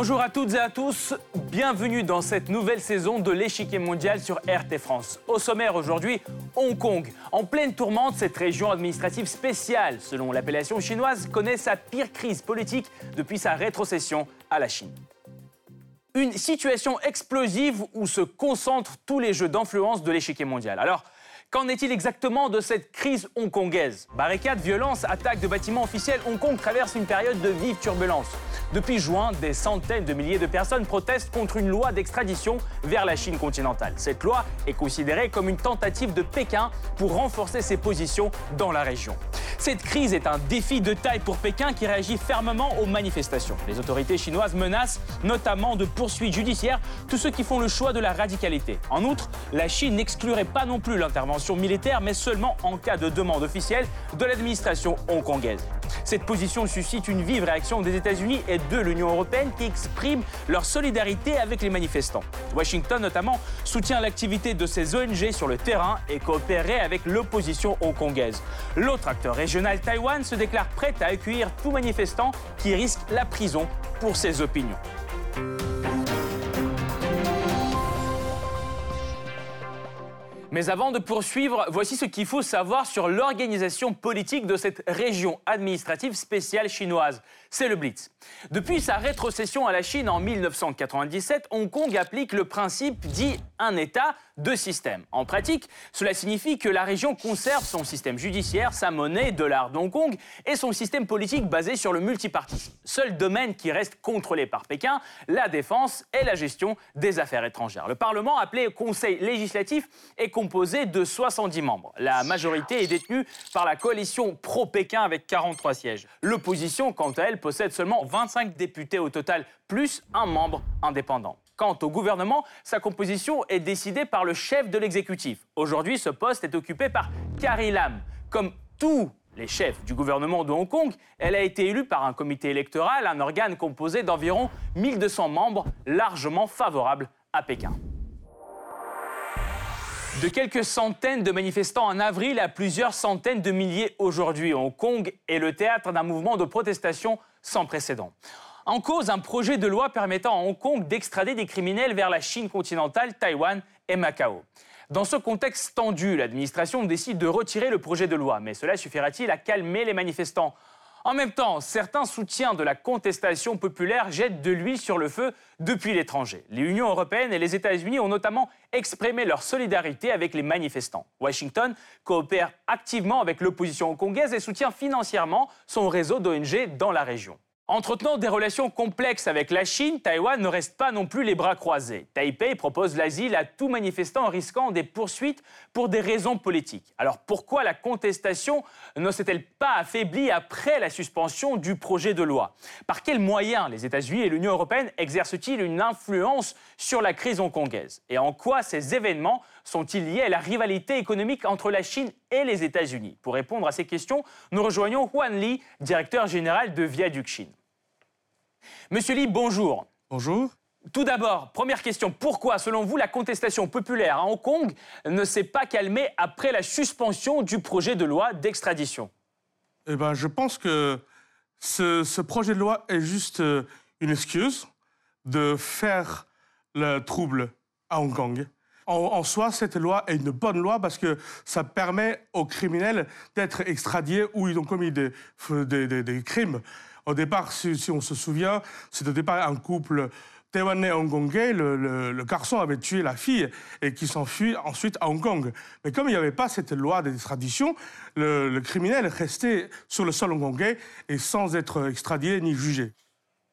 Bonjour à toutes et à tous, bienvenue dans cette nouvelle saison de l'échiquier mondial sur RT France. Au sommaire aujourd'hui, Hong Kong. En pleine tourmente, cette région administrative spéciale, selon l'appellation chinoise, connaît sa pire crise politique depuis sa rétrocession à la Chine. Une situation explosive où se concentrent tous les jeux d'influence de l'échiquier mondial. Alors, Qu'en est-il exactement de cette crise hongkongaise? Barricades, violences, attaques de bâtiments officiels, Hong Kong traverse une période de vive turbulence. Depuis juin, des centaines de milliers de personnes protestent contre une loi d'extradition vers la Chine continentale. Cette loi est considérée comme une tentative de Pékin pour renforcer ses positions dans la région. Cette crise est un défi de taille pour Pékin qui réagit fermement aux manifestations. Les autorités chinoises menacent notamment de poursuites judiciaires tous ceux qui font le choix de la radicalité. En outre, la Chine n'exclurait pas non plus l'intervention militaire, mais seulement en cas de demande officielle de l'administration hongkongaise. Cette position suscite une vive réaction des États-Unis et de l'Union européenne qui expriment leur solidarité avec les manifestants. Washington notamment soutient l'activité de ces ONG sur le terrain et coopérerait avec l'opposition hongkongaise. L'autre acteur régional, Taïwan, se déclare prêt à accueillir tout manifestant qui risque la prison pour ses opinions. Mais avant de poursuivre, voici ce qu'il faut savoir sur l'organisation politique de cette région administrative spéciale chinoise. C'est le Blitz. Depuis sa rétrocession à la Chine en 1997, Hong Kong applique le principe dit un État, deux systèmes. En pratique, cela signifie que la région conserve son système judiciaire, sa monnaie, dollar de Hong Kong, et son système politique basé sur le multipartisme. Seul domaine qui reste contrôlé par Pékin, la défense et la gestion des affaires étrangères. Le Parlement, appelé Conseil législatif, est composé de 70 membres. La majorité est détenue par la coalition pro-Pékin avec 43 sièges. L'opposition, quant à elle, possède seulement 25 députés au total, plus un membre indépendant. Quant au gouvernement, sa composition est décidée par le chef de l'exécutif. Aujourd'hui, ce poste est occupé par Carrie Lam. Comme tous les chefs du gouvernement de Hong Kong, elle a été élue par un comité électoral, un organe composé d'environ 1200 membres, largement favorables à Pékin. De quelques centaines de manifestants en avril à plusieurs centaines de milliers aujourd'hui, Hong Kong est le théâtre d'un mouvement de protestation sans précédent. En cause, un projet de loi permettant à Hong Kong d'extrader des criminels vers la Chine continentale, Taïwan et Macao. Dans ce contexte tendu, l'administration décide de retirer le projet de loi, mais cela suffira-t-il à calmer les manifestants? En même temps, certains soutiens de la contestation populaire jettent de l'huile sur le feu depuis l'étranger. L'Union européenne et les États-Unis ont notamment exprimé leur solidarité avec les manifestants. Washington coopère activement avec l'opposition hongkongaise et soutient financièrement son réseau d'ONG dans la région. Entretenant des relations complexes avec la Chine, Taïwan ne reste pas non plus les bras croisés. Taipei propose l'asile à tout manifestant risquant des poursuites pour des raisons politiques. Alors pourquoi la contestation ne s'est-elle pas affaiblie après la suspension du projet de loi? Par quels moyens les États-Unis et l'Union européenne exercent-ils une influence sur la crise hongkongaise? Et en quoi ces événements sont-ils liés à la rivalité économique entre la Chine et les États-Unis? Pour répondre à ces questions, nous rejoignons Huan Li, directeur général de Viaduc Chine. Monsieur Li, bonjour. Bonjour. Tout d'abord, première question, pourquoi, selon vous, la contestation populaire à Hong Kong ne s'est pas calmée après la suspension du projet de loi d'extradition? Eh bien, je pense que ce, projet de loi est juste euh, une excuse de faire le trouble à Hong Kong. En, soi, cette loi est une bonne loi parce que ça permet aux criminels d'être extradiés où ils ont commis des, des crimes. Au départ, si, on se souvient, c'est au départ un couple taïwanais hongkongais, le, le, garçon avait tué la fille et qui s'enfuit ensuite à Hong Kong. Mais comme il n'y avait pas cette loi d'extradition, le, le criminel restait sur le sol hongkongais et sans être extradé ni jugé.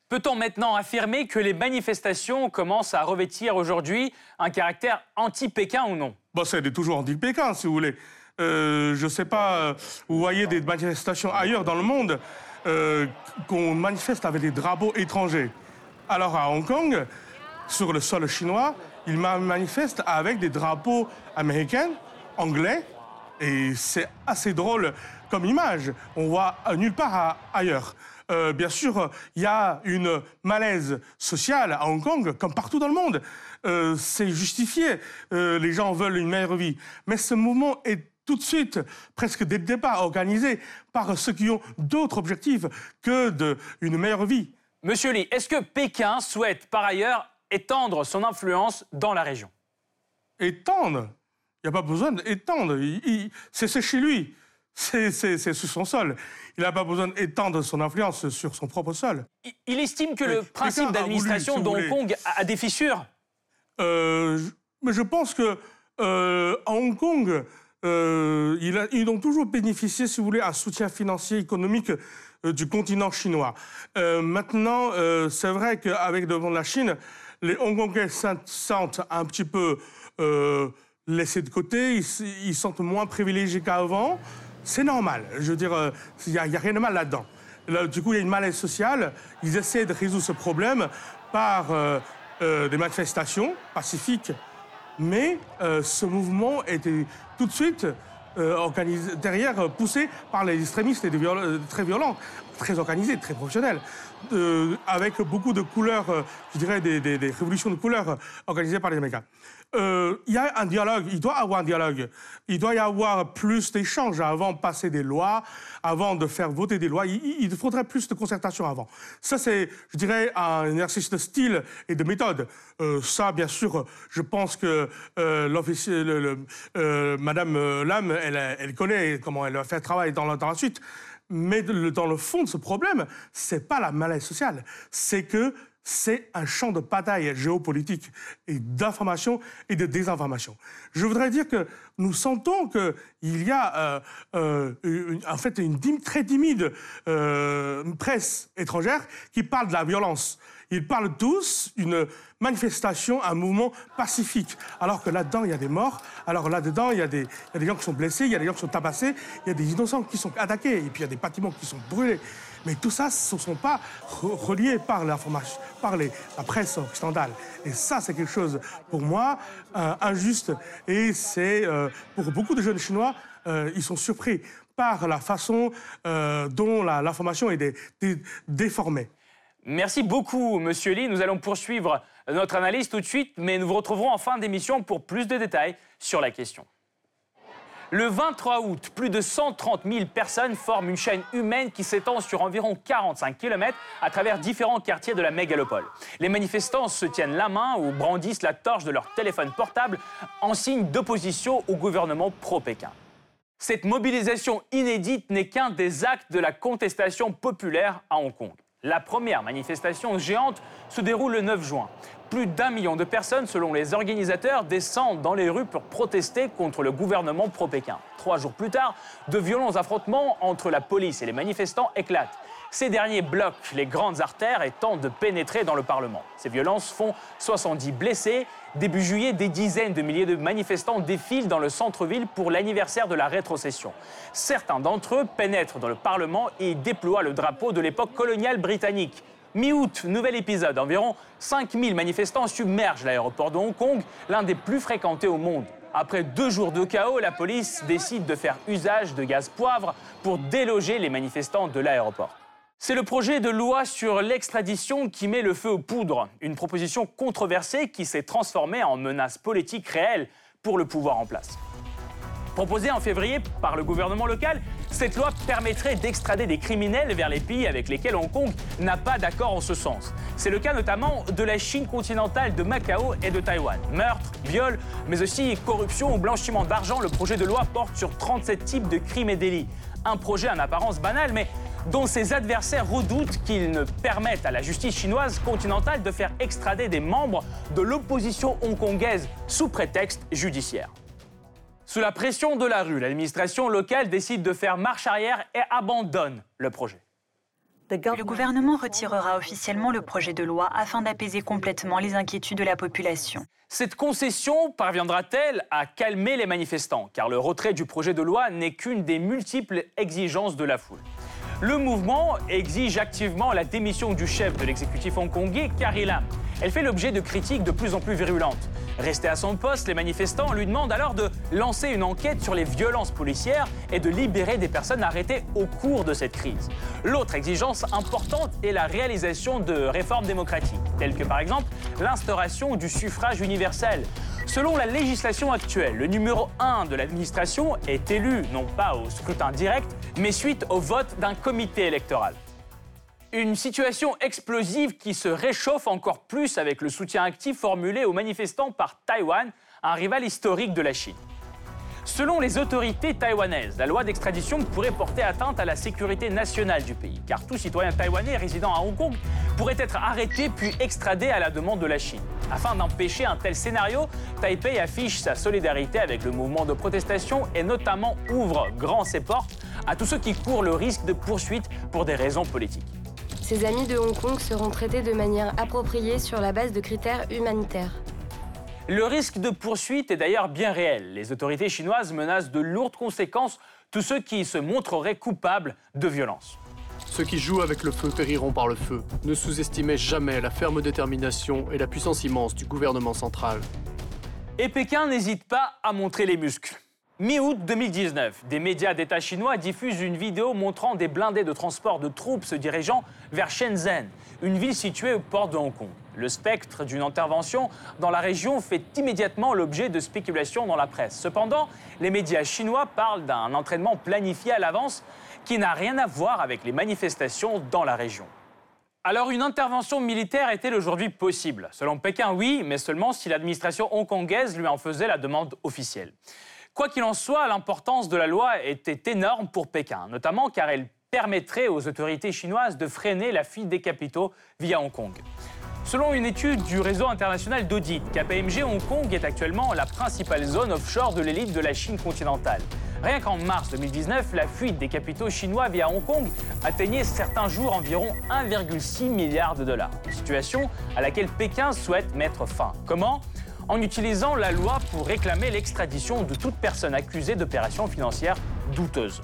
Peut-on maintenant affirmer que les manifestations commencent à revêtir aujourd'hui un caractère anti-Pékin ou non? Bon, c'est toujours anti-Pékin, si vous voulez. Euh, je ne sais pas, euh, vous voyez des manifestations ailleurs dans le monde. Euh, qu'on manifeste avec des drapeaux étrangers. Alors à Hong Kong, sur le sol chinois, ils manifestent avec des drapeaux américains, anglais, et c'est assez drôle comme image. On voit nulle part ailleurs. Euh, bien sûr, il y a une malaise sociale à Hong Kong, comme partout dans le monde. Euh, c'est justifié. les gens veulent une meilleure vie. Mais ce mouvement est tout de suite, presque des débats organisés par ceux qui ont d'autres objectifs que de, une meilleure vie. Monsieur Li, est-ce que Pékin souhaite par ailleurs étendre son influence dans la région? Étendre? Il n'y a pas besoin d'étendre. C'est chez lui. C'est sur son sol. Il n'a pas besoin d'étendre son influence sur son propre sol. Il, estime que le principe d'administration d'Hong Kong a, des fissures euh, Mais je pense que euh, Hong Kong, euh, ils ont toujours bénéficié, si vous voulez, un soutien financier, économique du continent chinois. maintenant, c'est vrai qu'avec devant la Chine, les Hongkongais se sentent un petit peu laissés de côté, ils, ils sentent moins privilégiés qu'avant. C'est normal. Je veux dire, il n'y a, rien de mal là-dedans. du coup, il y a une malaise sociale. Ils essaient de résoudre ce problème par euh, euh, des manifestations pacifiques. Mais euh, ce mouvement était tout de suite organisé, derrière, poussé par les extrémistes très violents, très organisés, très professionnels, avec beaucoup de couleurs, je dirais des révolutions de couleurs organisées par les Américains. Euh, il y a un dialogue, il doit y avoir un dialogue. Il doit y avoir plus d'échanges avant de passer des lois, avant de faire voter des lois. Il, faudrait plus de concertation avant. Ça, c'est, je dirais, un exercice de style et de méthode. Euh, ça, bien sûr, je pense que euh, l'officier, euh, Madame Lam, elle, connaît comment elle va faire le travail dans la, dans la suite. Mais dans le fond de ce problème, c'est pas la malaise sociale, c'est que c'est un champ de bataille géopolitique et d'information et de désinformation. Je voudrais dire que nous sentons qu'il y a euh, euh, en fait une très timide euh, presse étrangère qui parle de la violence. Ils parlent tous d'une manifestation, un mouvement pacifique. Alors que là-dedans, il y a des morts. Alors là-dedans, il, y a des gens qui sont blessés, il y a des gens qui sont tabassés, il y a des innocents qui sont attaqués, et puis il y a des bâtiments qui sont brûlés. Mais tout ça, ce ne sont pas reliés par l'information, par la presse occidentale. Et ça, c'est quelque chose, pour moi, euh, injuste. Et c'est, euh, pour beaucoup de jeunes Chinois, euh, ils sont surpris par la façon dont l'information est déformée. Merci beaucoup, Monsieur Li. Nous allons poursuivre notre analyse tout de suite, mais nous vous retrouverons en fin d'émission pour plus de détails sur la question. Le 23 août, plus de 130 000 personnes forment une chaîne humaine qui s'étend sur environ 45 km à travers différents quartiers de la mégalopole. Les manifestants se tiennent la main ou brandissent la torche de leur téléphone portable en signe d'opposition au gouvernement pro-Pékin. Cette mobilisation inédite n'est qu'un des actes de la contestation populaire à Hong Kong. La première manifestation géante se déroule le 9 juin. Plus d'un million de personnes, selon les organisateurs, descendent dans les rues pour protester contre le gouvernement pro-Pékin. Trois jours plus tard, de violents affrontements entre la police et les manifestants éclatent. Ces derniers bloquent les grandes artères et tentent de pénétrer dans le Parlement. Ces violences font 70 blessés. Début juillet, des dizaines de milliers de manifestants défilent dans le centre-ville pour l'anniversaire de la rétrocession. Certains d'entre eux pénètrent dans le Parlement et déploient le drapeau de l'époque coloniale britannique. Mi-août, nouvel épisode. Environ 5000 manifestants submergent l'aéroport de Hong Kong, l'un des plus fréquentés au monde. Après deux jours de chaos, la police décide de faire usage de gaz poivre pour déloger les manifestants de l'aéroport. C'est le projet de loi sur l'extradition qui met le feu aux poudres, une proposition controversée qui s'est transformée en menace politique réelle pour le pouvoir en place. Proposée en février par le gouvernement local, cette loi permettrait d'extrader des criminels vers les pays avec lesquels Hong Kong n'a pas d'accord en ce sens. C'est le cas notamment de la Chine continentale, de Macao et de Taïwan. Meurtre, viol, mais aussi corruption ou blanchiment d'argent, le projet de loi porte sur 37 types de crimes et délits. Un projet en apparence banal, mais dont ses adversaires redoutent qu'il ne permette à la justice chinoise continentale de faire extrader des membres de l'opposition hongkongaise sous prétexte judiciaire. Sous la pression de la rue, l'administration locale décide de faire marche arrière et abandonne le projet. Le gouvernement retirera officiellement le projet de loi afin d'apaiser complètement les inquiétudes de la population. Cette concession parviendra-t-elle à calmer les manifestants? Car le retrait du projet de loi n'est qu'une des multiples exigences de la foule. Le mouvement exige activement la démission du chef de l'exécutif hongkongais, Carrie Lam. Elle fait l'objet de critiques de plus en plus virulentes. Resté à son poste, les manifestants lui demandent alors de lancer une enquête sur les violences policières et de libérer des personnes arrêtées au cours de cette crise. L'autre exigence importante est la réalisation de réformes démocratiques, telles que par exemple l'instauration du suffrage universel. Selon la législation actuelle, le numéro 1 de l'administration est élu non pas au scrutin direct, mais suite au vote d'un comité électoral. Une situation explosive qui se réchauffe encore plus avec le soutien actif formulé aux manifestants par Taïwan, un rival historique de la Chine. Selon les autorités taïwanaises, la loi d'extradition pourrait porter atteinte à la sécurité nationale du pays, car tout citoyen taïwanais résidant à Hong Kong pourrait être arrêté puis extradé à la demande de la Chine. Afin d'empêcher un tel scénario, Taipei affiche sa solidarité avec le mouvement de protestation et notamment ouvre grand ses portes à tous ceux qui courent le risque de poursuite pour des raisons politiques. Ses amis de Hong Kong seront traités de manière appropriée sur la base de critères humanitaires. Le risque de poursuite est d'ailleurs bien réel. Les autorités chinoises menacent de lourdes conséquences tous ceux qui se montreraient coupables de violence. Ceux qui jouent avec le feu périront par le feu. Ne sous-estimez jamais la ferme détermination et la puissance immense du gouvernement central. Et Pékin n'hésite pas à montrer les muscles. Mi-août 2019, des médias d'État chinois diffusent une vidéo montrant des blindés de transport de troupes se dirigeant vers Shenzhen, une ville située aux portes de Hong Kong. Le spectre d'une intervention dans la région fait immédiatement l'objet de spéculations dans la presse. Cependant, les médias chinois parlent d'un entraînement planifié à l'avance qui n'a rien à voir avec les manifestations dans la région. Alors une intervention militaire est-elle aujourd'hui possible? Selon Pékin, oui, mais seulement si l'administration hongkongaise lui en faisait la demande officielle. Quoi qu'il en soit, l'importance de la loi était énorme pour Pékin, notamment car elle permettrait aux autorités chinoises de freiner la fuite des capitaux via Hong Kong. Selon une étude du réseau international d'audit, KPMG Hong Kong est actuellement la principale zone offshore de l'élite de la Chine continentale. Rien qu'en mars 2019, la fuite des capitaux chinois via Hong Kong atteignait certains jours environ 1,6 milliard de dollars. Situation à laquelle Pékin souhaite mettre fin. Comment? En utilisant la loi pour réclamer l'extradition de toute personne accusée d'opérations financières douteuses.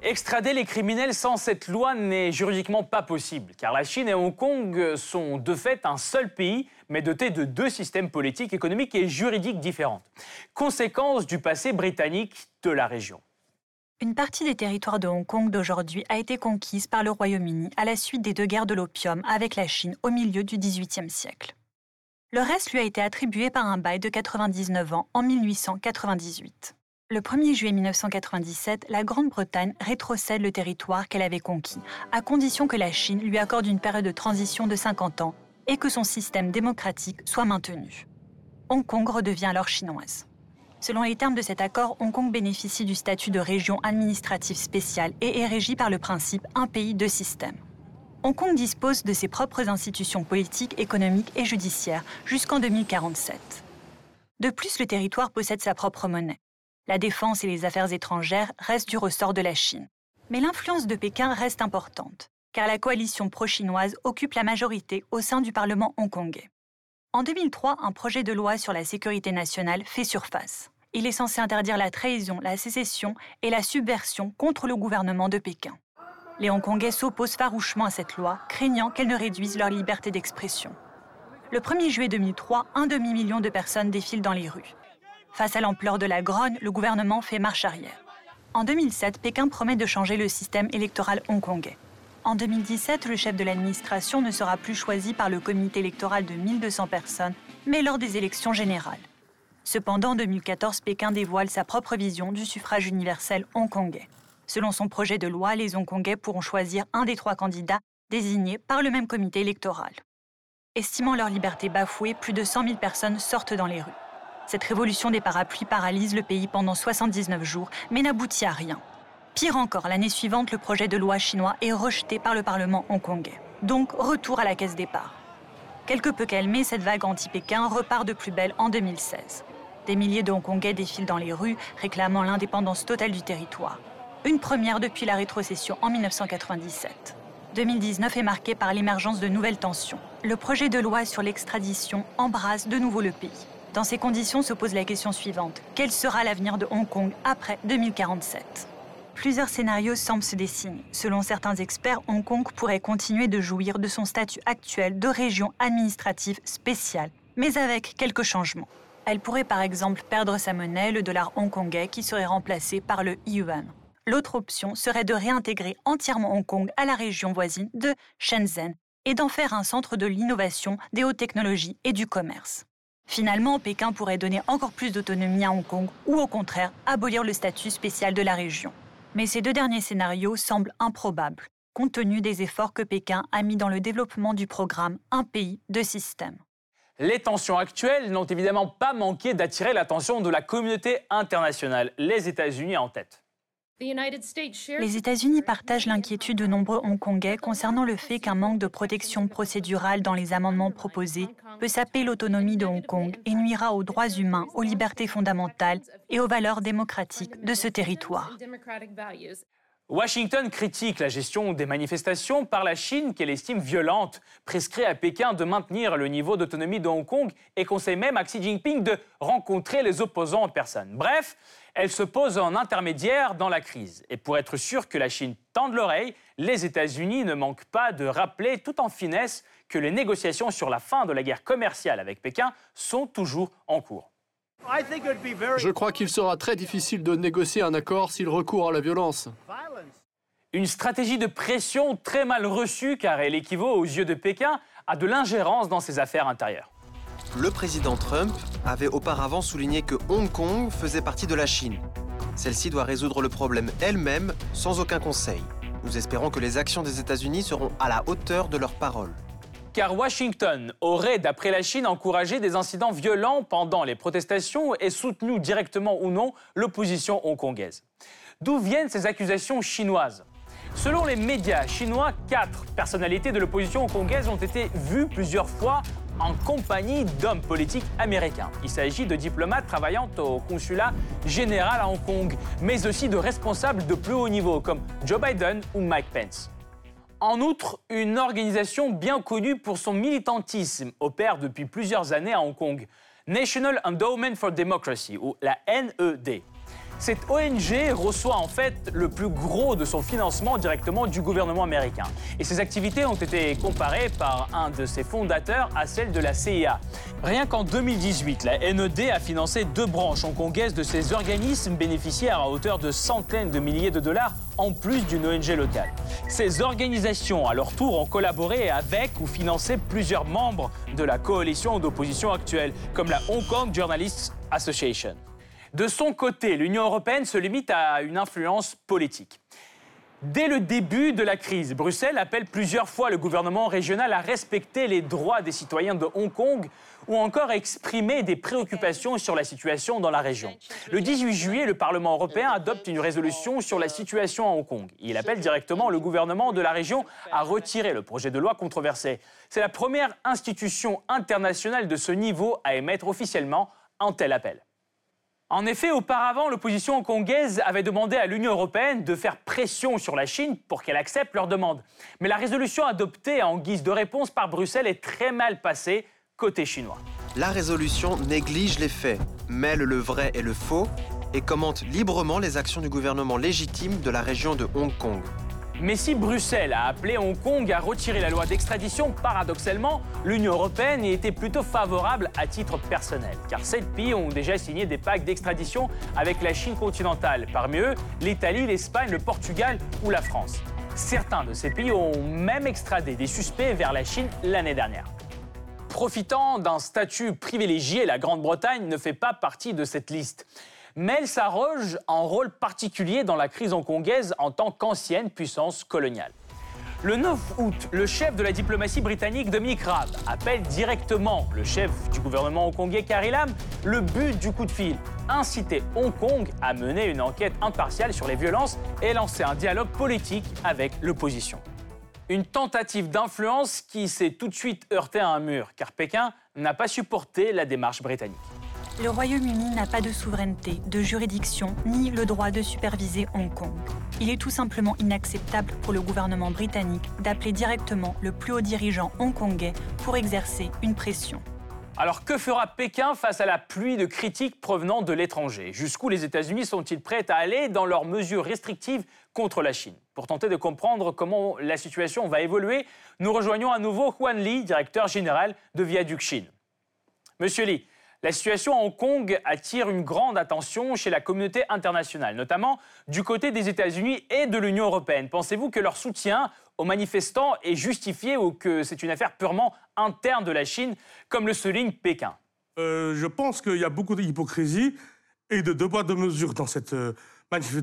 Extrader les criminels sans cette loi n'est juridiquement pas possible, car la Chine et Hong Kong sont de fait un seul pays, mais doté de deux systèmes politiques, économiques et juridiques différents. Conséquence du passé britannique de la région. Une partie des territoires de Hong Kong d'aujourd'hui a été conquise par le Royaume-Uni à la suite des deux guerres de l'opium avec la Chine au milieu du XVIIIe siècle. Le reste lui a été attribué par un bail de 99 ans en 1898. Le 1er juillet 1997, la Grande-Bretagne rétrocède le territoire qu'elle avait conquis, à condition que la Chine lui accorde une période de transition de 50 ans et que son système démocratique soit maintenu. Hong Kong redevient alors chinoise. Selon les termes de cet accord, Hong Kong bénéficie du statut de région administrative spéciale et est régi par le principe un pays, deux systèmes. Hong Kong dispose de ses propres institutions politiques, économiques et judiciaires jusqu'en 2047. De plus, le territoire possède sa propre monnaie. La défense et les affaires étrangères restent du ressort de la Chine. Mais l'influence de Pékin reste importante, car la coalition pro-chinoise occupe la majorité au sein du Parlement hongkongais. En 2003, un projet de loi sur la sécurité nationale fait surface. Il est censé interdire la trahison, la sécession et la subversion contre le gouvernement de Pékin. Les Hongkongais s'opposent farouchement à cette loi, craignant qu'elle ne réduise leur liberté d'expression. Le 1er juillet 2003, un demi-million de personnes défilent dans les rues. Face à l'ampleur de la grogne, le gouvernement fait marche arrière. En 2007, Pékin promet de changer le système électoral hongkongais. En 2017, le chef de l'administration ne sera plus choisi par le comité électoral de 1200 personnes, mais lors des élections générales. Cependant, en 2014, Pékin dévoile sa propre vision du suffrage universel hongkongais. Selon son projet de loi, les Hongkongais pourront choisir un des trois candidats désignés par le même comité électoral. Estimant leur liberté bafouée, plus de 100 000 personnes sortent dans les rues. Cette révolution des parapluies paralyse le pays pendant 79 jours, mais n'aboutit à rien. Pire encore, l'année suivante, le projet de loi chinois est rejeté par le Parlement hongkongais. Donc, retour à la caisse départ. Quelque peu calmée, cette vague anti-Pékin repart de plus belle en 2016. Des milliers de Hongkongais défilent dans les rues, réclamant l'indépendance totale du territoire. Une première depuis la rétrocession en 1997. 2019 est marqué par l'émergence de nouvelles tensions. Le projet de loi sur l'extradition embrase de nouveau le pays. Dans ces conditions se pose la question suivante. Quel sera l'avenir de Hong Kong après 2047 Plusieurs scénarios semblent se dessiner. Selon certains experts, Hong Kong pourrait continuer de jouir de son statut actuel de région administrative spéciale, mais avec quelques changements. Elle pourrait par exemple perdre sa monnaie, le dollar hongkongais, qui serait remplacé par le yuan. L'autre option serait de réintégrer entièrement Hong Kong à la région voisine de Shenzhen et d'en faire un centre de l'innovation, des hautes technologies et du commerce. Finalement, Pékin pourrait donner encore plus d'autonomie à Hong Kong ou au contraire abolir le statut spécial de la région. Mais ces deux derniers scénarios semblent improbables. compte tenu des efforts que Pékin a mis dans le développement du programme Un pays, deux systèmes. Les tensions actuelles n'ont évidemment pas manqué d'attirer l'attention de la communauté internationale, les États-Unis en tête. Les États-Unis partagent l'inquiétude de nombreux Hongkongais concernant le fait qu'un manque de protection procédurale dans les amendements proposés peut saper l'autonomie de Hong Kong et nuira aux droits humains, aux libertés fondamentales et aux valeurs démocratiques de ce territoire. Washington critique la gestion des manifestations par la Chine qu'elle estime violente, prescrit à Pékin de maintenir le niveau d'autonomie de Hong Kong et conseille même à Xi Jinping de rencontrer les opposants en personne. Bref, elle se pose en intermédiaire dans la crise. Et pour être sûr que la Chine tende l'oreille, les États-Unis ne manquent pas de rappeler tout en finesse que les négociations sur la fin de la guerre commerciale avec Pékin sont toujours en cours. Je crois qu'il sera très difficile de négocier un accord s'il recourt à la violence. Une stratégie de pression très mal reçue car elle équivaut aux yeux de Pékin à de l'ingérence dans ses affaires intérieures. Le président Trump avait auparavant souligné que Hong Kong faisait partie de la Chine. Celle-ci doit résoudre le problème elle-même sans aucun conseil. Nous espérons que les actions des États-Unis seront à la hauteur de leurs paroles car Washington aurait, d'après la Chine, encouragé des incidents violents pendant les protestations et soutenu directement ou non l'opposition hongkongaise. D'où viennent ces accusations chinoises? Selon les médias chinois, quatre personnalités de l'opposition hongkongaise ont été vues plusieurs fois en compagnie d'hommes politiques américains. Il s'agit de diplomates travaillant au consulat général à Hong Kong, mais aussi de responsables de plus haut niveau comme Joe Biden ou Mike Pence. En outre, une organisation bien connue pour son militantisme opère depuis plusieurs années à Hong Kong, National Endowment for Democracy, ou la NED. Cette ONG reçoit en fait le plus gros de son financement directement du gouvernement américain. Et ses activités ont été comparées par un de ses fondateurs à celles de la CIA. Rien qu'en 2018, la NED a financé deux branches hongkongaises de ces organismes bénéficiaires à hauteur de centaines de milliers de dollars en plus d'une ONG locale. Ces organisations, à leur tour, ont collaboré avec ou financé plusieurs membres de la coalition d'opposition actuelle, comme la Hong Kong Journalists Association. De son côté, l'Union européenne se limite à une influence politique. Dès le début de la crise, Bruxelles appelle plusieurs fois le gouvernement régional à respecter les droits des citoyens de Hong Kong ou encore à exprimer des préoccupations sur la situation dans la région. Le 18 juillet, le Parlement européen adopte une résolution sur la situation à Hong Kong. Il appelle directement le gouvernement de la région à retirer le projet de loi controversé. C'est la première institution internationale de ce niveau à émettre officiellement un tel appel. En effet, auparavant, l'opposition hongkongaise avait demandé à l'Union européenne de faire pression sur la Chine pour qu'elle accepte leur demande. Mais la résolution adoptée en guise de réponse par Bruxelles est très mal passée côté chinois. La résolution néglige les faits, mêle le vrai et le faux et commente librement les actions du gouvernement légitime de la région de Hong Kong. Mais si Bruxelles a appelé Hong Kong à retirer la loi d'extradition, paradoxalement, l'Union européenne y était plutôt favorable à titre personnel, car sept pays ont déjà signé des pactes d'extradition avec la Chine continentale, parmi eux l'Italie, l'Espagne, le Portugal ou la France. Certains de ces pays ont même extradé des suspects vers la Chine l'année dernière. Profitant d'un statut privilégié, la Grande-Bretagne ne fait pas partie de cette liste mais elle s'arroge un rôle particulier dans la crise hongkongaise en tant qu'ancienne puissance coloniale. Le 9 août, le chef de la diplomatie britannique, Dominic Raab, appelle directement le chef du gouvernement hongkongais, Carrie Lam, le but du coup de fil, inciter Hong Kong à mener une enquête impartiale sur les violences et lancer un dialogue politique avec l'opposition. Une tentative d'influence qui s'est tout de suite heurtée à un mur, car Pékin n'a pas supporté la démarche britannique. Le Royaume-Uni n'a pas de souveraineté, de juridiction, ni le droit de superviser Hong Kong. Il est tout simplement inacceptable pour le gouvernement britannique d'appeler directement le plus haut dirigeant hongkongais pour exercer une pression. Alors que fera Pékin face à la pluie de critiques provenant de l'étranger? Jusqu'où les États-Unis sont-ils prêts à aller dans leurs mesures restrictives contre la Chine? Pour tenter de comprendre comment la situation va évoluer, nous rejoignons à nouveau Huan Li, directeur général de Viaduc Chine. Monsieur Li, la situation à Hong Kong attire une grande attention chez la communauté internationale, notamment du côté des États-Unis et de l'Union européenne. Pensez-vous que leur soutien aux manifestants est justifié ou que c'est une affaire purement interne de la Chine, comme le souligne Pékin? Euh, Je pense qu'il y a beaucoup d'hypocrisie et de devoir de mesure dans cette, euh,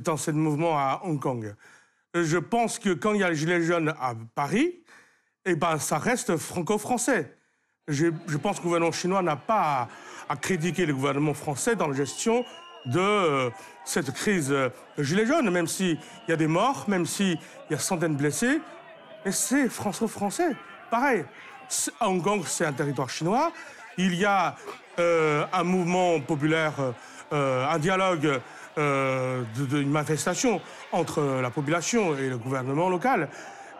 dans ce mouvement à Hong Kong. je pense que quand il y a les Gilets jaunes à Paris, eh ben, ça reste franco-français. Je, pense que le gouvernement chinois n'a pas à, critiquer le gouvernement français dans la gestion de euh, cette crise de Gilets jaunes, même s'il y a des morts, même s'il y a centaines de blessés. Et c'est franco-français. Pareil, Hong Kong, c'est un territoire chinois. Il y a euh, un mouvement populaire, euh, un dialogue, une manifestation entre la population et le gouvernement local.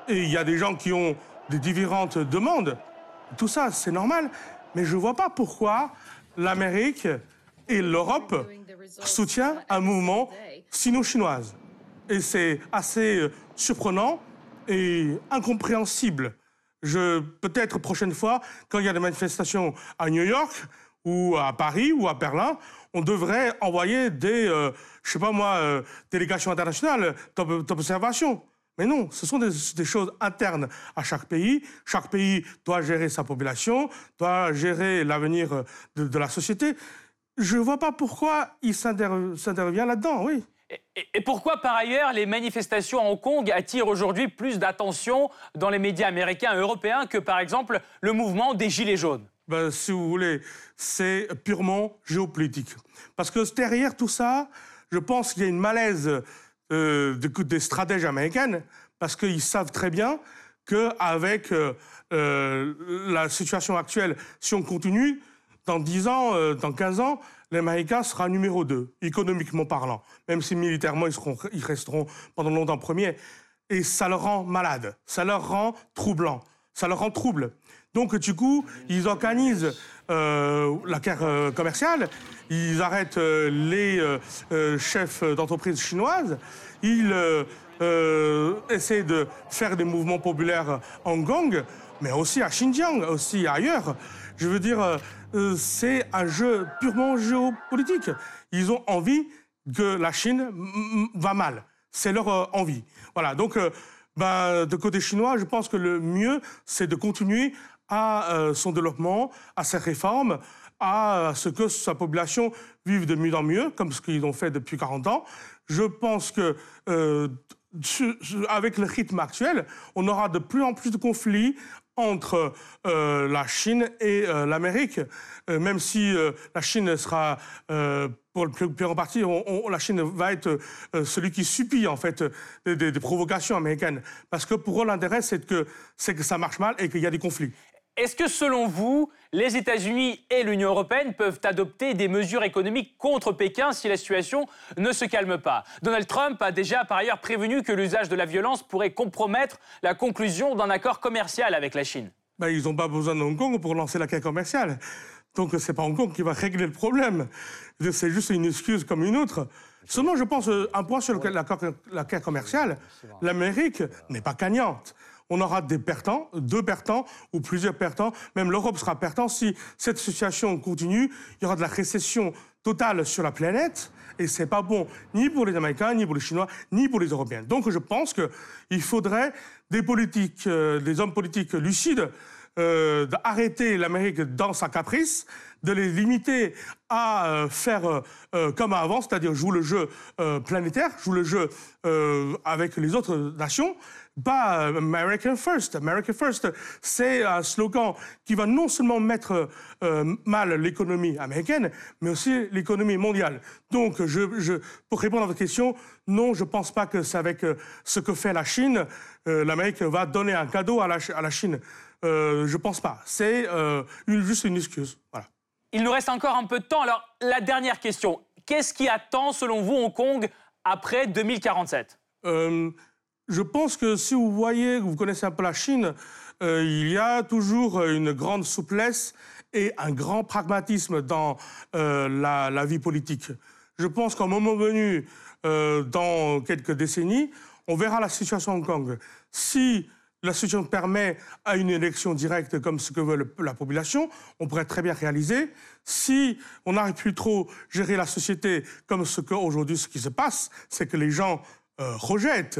Et il y a des gens qui ont des différentes demandes. Tout ça, c'est normal. Mais je ne vois pas pourquoi l'Amérique et l'Europe soutiennent un mouvement sino-chinoise. Et c'est assez euh, surprenant et incompréhensible. Je, peut-être prochaine fois, quand il y a des manifestations à New York ou à Paris ou à Berlin, on devrait envoyer des, euh, je sais pas moi, euh, délégations internationales d'observation. Mais non, ce sont des, choses internes à chaque pays. Chaque pays doit gérer sa population, doit gérer l'avenir de, la société. Je ne vois pas pourquoi il s'intervient là-dedans, oui. Et, pourquoi, par ailleurs, les manifestations à Hong Kong attirent aujourd'hui plus d'attention dans les médias américains et européens que, par exemple, le mouvement des Gilets jaunes? Ben, Si vous voulez, c'est purement géopolitique. Parce que derrière tout ça, je pense qu'il y a une malaise euh, des stratèges américaines, parce qu'ils savent très bien qu'avec euh, euh, la situation actuelle, si on continue, dans 10 ans, euh, dans 15 ans, l'Américain sera numéro 2, économiquement parlant. Même si militairement, ils, seront, ils resteront pendant longtemps premiers. Et ça leur rend malade, ça leur rend troublant, ça leur rend trouble. Donc, du coup, ils organisent euh, la guerre commerciale, ils arrêtent euh, les chefs d'entreprises chinoises, ils essaient de faire des mouvements populaires en Hong mais aussi à Xinjiang, aussi ailleurs. Je veux dire, c'est un jeu purement géopolitique. Ils ont envie que la Chine va mal. C'est leur envie. Voilà. Donc, ben, de côté chinois, je pense que le mieux, c'est de continuer à euh, son développement, à ses réformes, à ce que sa population vive de mieux en mieux, comme ce qu'ils ont fait depuis 40 ans. Je pense que euh, avec le rythme actuel, on aura de plus en plus de conflits entre euh, la Chine et l'Amérique, même si la Chine sera, pour le plus, grand partie, la Chine va être celui qui supplie en fait des, provocations américaines, parce que pour eux l'intérêt c'est que c'est que ça marche mal et qu'il y a des conflits. Est-ce que selon vous, les États-Unis et l'Union européenne peuvent adopter des mesures économiques contre Pékin si la situation ne se calme pas Donald Trump a déjà par ailleurs prévenu que l'usage de la violence pourrait compromettre la conclusion d'un accord commercial avec la Chine. Ils n'ont pas besoin de Hong Kong pour lancer la guerre commerciale. Donc ce n'est pas Hong Kong qui va régler le problème. C'est juste une excuse comme une autre. Seulement, je pense, euh, un point sur la guerre commerciale, l'Amérique n'est pas gagnante on aura des perdants, deux perdants ou plusieurs perdants. Même l'Europe sera perdant si cette situation continue. Il y aura de la récession totale sur la planète. Et c'est pas bon ni pour les Américains, ni pour les Chinois, ni pour les Européens. Donc je pense qu'il faudrait des politiques, euh, des hommes politiques lucides euh, d'arrêter l'Amérique dans sa caprice, de les limiter à euh, faire comme avant, c'est-à-dire jouer le jeu planétaire, jouer le jeu avec les autres nations, pas American First. American First, c'est un slogan qui va non seulement mettre euh, mal l'économie américaine, mais aussi l'économie mondiale. Donc, je, pour répondre à votre question, non, je ne pense pas que c'est avec euh, ce que fait la Chine, euh, l'Amérique va donner un cadeau à la, à la Chine. je ne pense pas. C'est juste une excuse. Voilà. Il nous reste encore un peu de temps. Alors, la dernière question. Qu'est-ce qui attend, selon vous, Hong Kong après 2047 je pense que si vous voyez, vous connaissez un peu la Chine, euh, il y a toujours une grande souplesse et un grand pragmatisme dans euh, la, vie politique. Je pense qu'au moment venu, euh, dans quelques décennies, on verra la situation à Hong Kong. Si la situation permet à une élection directe comme ce que veut la population, on pourrait très bien réaliser. Si on n'arrive plus trop gérer la société comme ce qu'aujourd'hui, ce qui se passe, c'est que les gens rejettent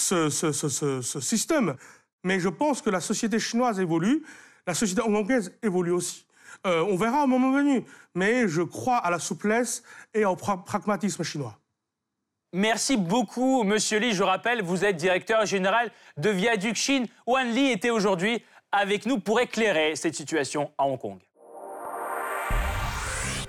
ce, système. Mais je pense que la société chinoise évolue, la société hongkongaise évolue aussi. Euh, on verra au moment venu, mais je crois à la souplesse et au pragmatisme chinois. Merci beaucoup, Monsieur Li. Je rappelle, vous êtes directeur général de Viaduc Chine. Wan Li était aujourd'hui avec nous pour éclairer cette situation à Hong Kong.